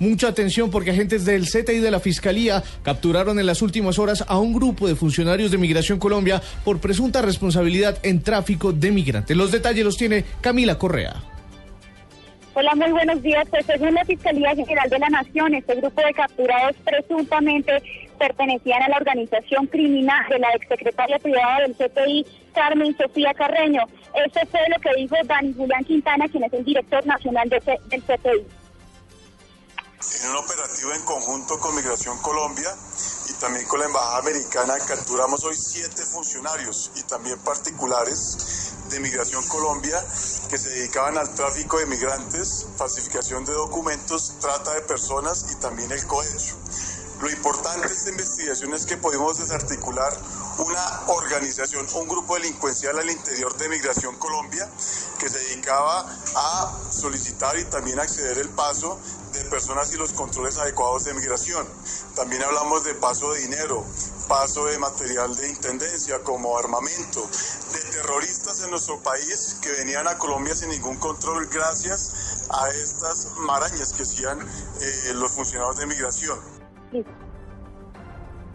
Mucha atención porque agentes del CTI de la Fiscalía capturaron en las últimas horas a un grupo de funcionarios de Migración Colombia por presunta responsabilidad en tráfico de migrantes. Los detalles los tiene Camila Correa. Hola, muy buenos días. Pues según la Fiscalía General de la Nación, este grupo de capturados presuntamente pertenecían a la organización criminal de la exsecretaria privada del CTI, Carmen Sofía Carreño. Eso fue lo que dijo Dani Julián Quintana, quien es el director nacional del CTI. En un operativo en conjunto con Migración Colombia y también con la Embajada Americana capturamos hoy siete funcionarios y también particulares de Migración Colombia que se dedicaban al tráfico de migrantes, falsificación de documentos, trata de personas y también el cohecho. Lo importante de esta investigación es que pudimos desarticular una organización, un grupo delincuencial al interior de Migración Colombia que se dedicaba a solicitar y también acceder el paso de personas y los controles adecuados de migración. También hablamos de paso de dinero, paso de material de intendencia como armamento, de terroristas en nuestro país que venían a Colombia sin ningún control gracias a estas marañas que hacían eh, los funcionarios de migración.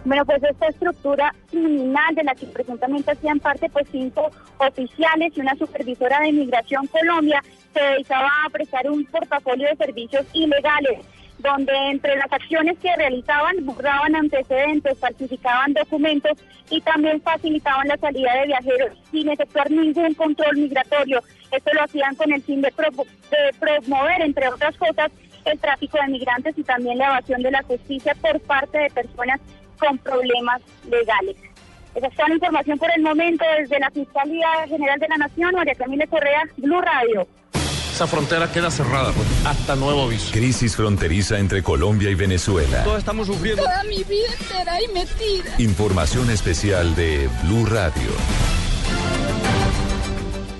Bueno, pues esta estructura criminal de la que presuntamente hacían parte pues cinco oficiales y una supervisora de Migración Colombia se dedicaba a prestar un portafolio de servicios ilegales donde entre las acciones que realizaban borraban antecedentes, falsificaban documentos y también facilitaban la salida de viajeros sin efectuar ningún control migratorio. Esto lo hacían con el fin de, de promover, entre otras cosas, el tráfico de migrantes y también la evasión de la justicia por parte de personas con problemas legales. Esa es toda la información por el momento desde la Fiscalía General de la Nación, María Camila Correa, Blue Radio. Esa frontera queda cerrada, pues, hasta nuevo aviso. Crisis fronteriza entre Colombia y Venezuela. Todos estamos sufriendo. Toda mi vida entera ahí metida. Información especial de Blue Radio.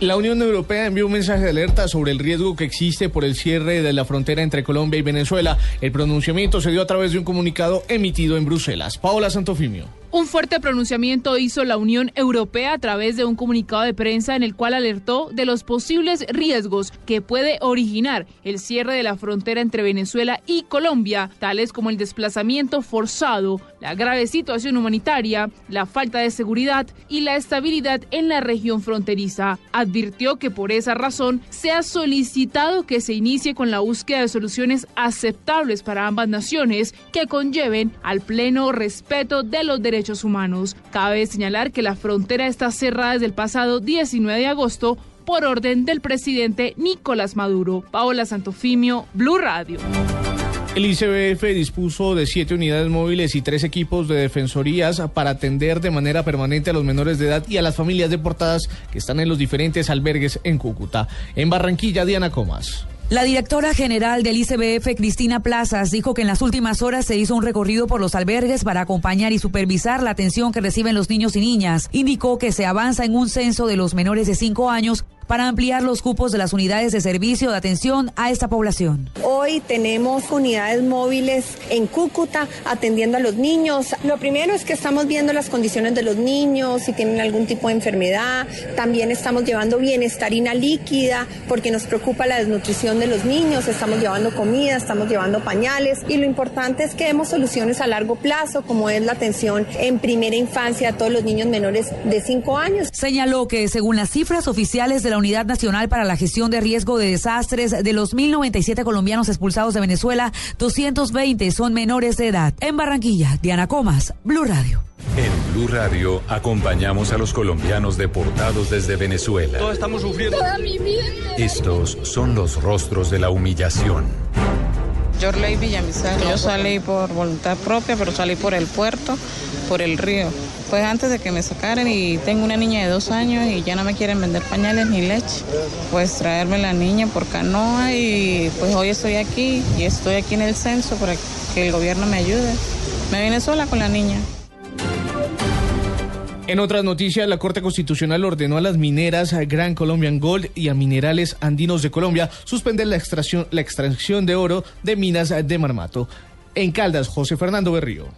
La Unión Europea envió un mensaje de alerta sobre el riesgo que existe por el cierre de la frontera entre Colombia y Venezuela. El pronunciamiento se dio a través de un comunicado emitido en Bruselas. Paola Santofimio. Un fuerte pronunciamiento hizo la Unión Europea a través de un comunicado de prensa en el cual alertó de los posibles riesgos que puede originar el cierre de la frontera entre Venezuela y Colombia, tales como el desplazamiento forzado, la grave situación humanitaria, la falta de seguridad y la estabilidad en la región fronteriza. Advirtió que por esa razón se ha solicitado que se inicie con la búsqueda de soluciones aceptables para ambas naciones que conlleven al pleno respeto de los derechos humanos. Cabe señalar que la frontera está cerrada desde el pasado 19 de agosto por orden del presidente Nicolás Maduro. Paola Santofimio, Blue Radio. El ICBF dispuso de siete unidades móviles y tres equipos de defensorías para atender de manera permanente a los menores de edad y a las familias deportadas que están en los diferentes albergues en Cúcuta. En Barranquilla, Diana Comas. La directora general del ICBF, Cristina Plazas, dijo que en las últimas horas se hizo un recorrido por los albergues para acompañar y supervisar la atención que reciben los niños y niñas. Indicó que se avanza en un censo de los menores de 5 años para ampliar los cupos de las unidades de servicio de atención a esta población. Hoy tenemos unidades móviles en Cúcuta atendiendo a los niños. Lo primero es que estamos viendo las condiciones de los niños, si tienen algún tipo de enfermedad. También estamos llevando bienestarina líquida porque nos preocupa la desnutrición de los niños. Estamos llevando comida, estamos llevando pañales y lo importante es que demos soluciones a largo plazo como es la atención en primera infancia a todos los niños menores de 5 años. Señaló que según las cifras oficiales de la Unidad Nacional para la Gestión de Riesgo de Desastres, de los 1.097 colombianos expulsados de Venezuela, 220 son menores de edad. En Barranquilla, Diana Comas, Blue Radio. En Blue Radio acompañamos a los colombianos deportados desde Venezuela. Todos estamos sufriendo. Toda mi vida. Estos son los rostros de la humillación. Yorley Villamizar. Yo salí por voluntad propia, pero salí por el puerto, por el río. Pues antes de que me sacaran y tengo una niña de dos años y ya no me quieren vender pañales ni leche, pues traerme la niña por canoa y pues hoy estoy aquí y estoy aquí en el censo para que el gobierno me ayude. Me vine sola con la niña. En otras noticias, la Corte Constitucional ordenó a las mineras Gran Colombian Gold y a Minerales Andinos de Colombia suspender la extracción, la extracción de oro de minas de Marmato. En Caldas, José Fernando Berrío.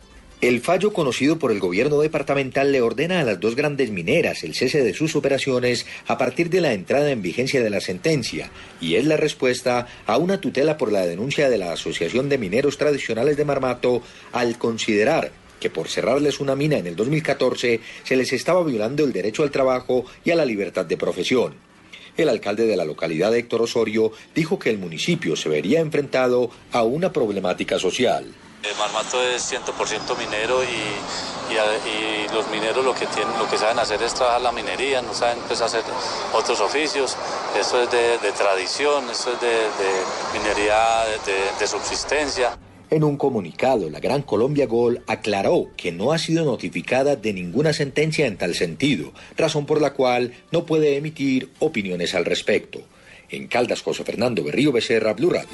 El fallo conocido por el gobierno departamental le ordena a las dos grandes mineras el cese de sus operaciones a partir de la entrada en vigencia de la sentencia y es la respuesta a una tutela por la denuncia de la Asociación de Mineros Tradicionales de Marmato al considerar que por cerrarles una mina en el 2014 se les estaba violando el derecho al trabajo y a la libertad de profesión. El alcalde de la localidad, Héctor Osorio, dijo que el municipio se vería enfrentado a una problemática social. El Marmato es 100% minero y, y, los mineros lo que, tienen, lo que saben hacer es trabajar la minería, no saben pues, hacer otros oficios. Esto es de, tradición, esto es de, minería de subsistencia. En un comunicado, la Gran Colombia Gol aclaró que no ha sido notificada de ninguna sentencia en tal sentido, razón por la cual no puede emitir opiniones al respecto. En Caldas, José Fernando Berrío Becerra, Blue Radio.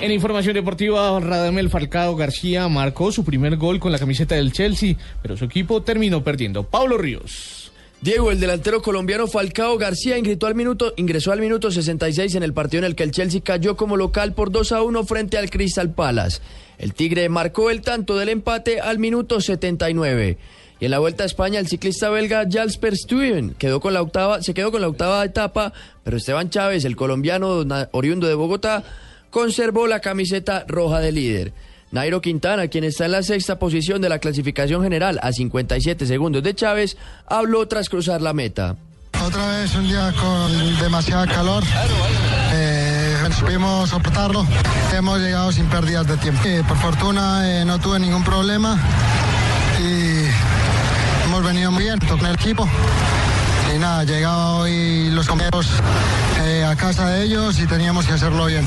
En información deportiva, Radamel Falcao García marcó su primer gol con la camiseta del Chelsea, pero su equipo terminó perdiendo. Pablo Ríos. Diego, el delantero colombiano Falcao García ingresó al, minuto, ingresó al minuto 66 en el partido en el que el Chelsea cayó como local por 2 a 1 frente al Crystal Palace. El Tigre marcó el tanto del empate al minuto 79. Y en la Vuelta a España, el ciclista belga Jasper Stuyven quedó con la octava, se quedó con la octava etapa, pero Esteban Chávez, el colombiano oriundo de Bogotá, conservó la camiseta roja de líder. Nairo Quintana, quien está en la sexta posición de la clasificación general a 57 segundos de Chávez, habló tras cruzar la meta. Otra vez un día con demasiada calor. Eh, supimos soportarlo. Hemos llegado sin pérdidas de tiempo. Por fortuna eh, no tuve ningún problema y hemos venido muy bien con el equipo. Y nada, llegado hoy los compañeros eh, a casa de ellos y teníamos que hacerlo bien.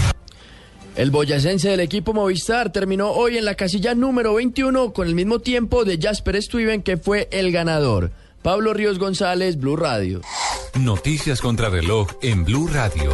El boyacense del equipo Movistar terminó hoy en la casilla número 21 con el mismo tiempo de Jasper Stuyven que fue el ganador. Pablo Ríos González, Blue Radio. Noticias contra reloj en Blue Radio.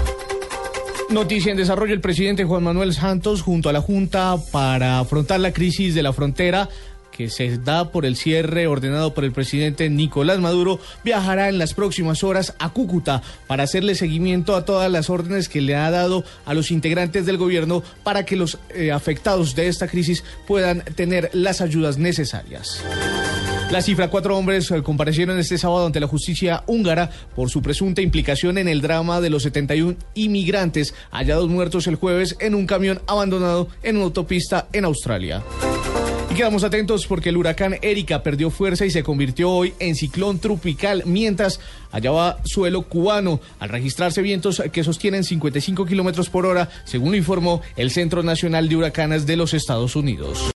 Noticia en desarrollo, el presidente Juan Manuel Santos junto a la Junta para afrontar la crisis de la frontera que se da por el cierre ordenado por el presidente Nicolás Maduro, viajará en las próximas horas a Cúcuta para hacerle seguimiento a todas las órdenes que le ha dado a los integrantes del gobierno para que los eh, afectados de esta crisis puedan tener las ayudas necesarias. La cifra, cuatro hombres eh, comparecieron este sábado ante la justicia húngara por su presunta implicación en el drama de los 71 inmigrantes hallados muertos el jueves en un camión abandonado en una autopista en Australia. Y quedamos atentos porque el huracán Erika perdió fuerza y se convirtió hoy en ciclón tropical mientras hallaba suelo cubano al registrarse vientos que sostienen 55 kilómetros por hora, según lo informó el Centro Nacional de Huracanes de los Estados Unidos.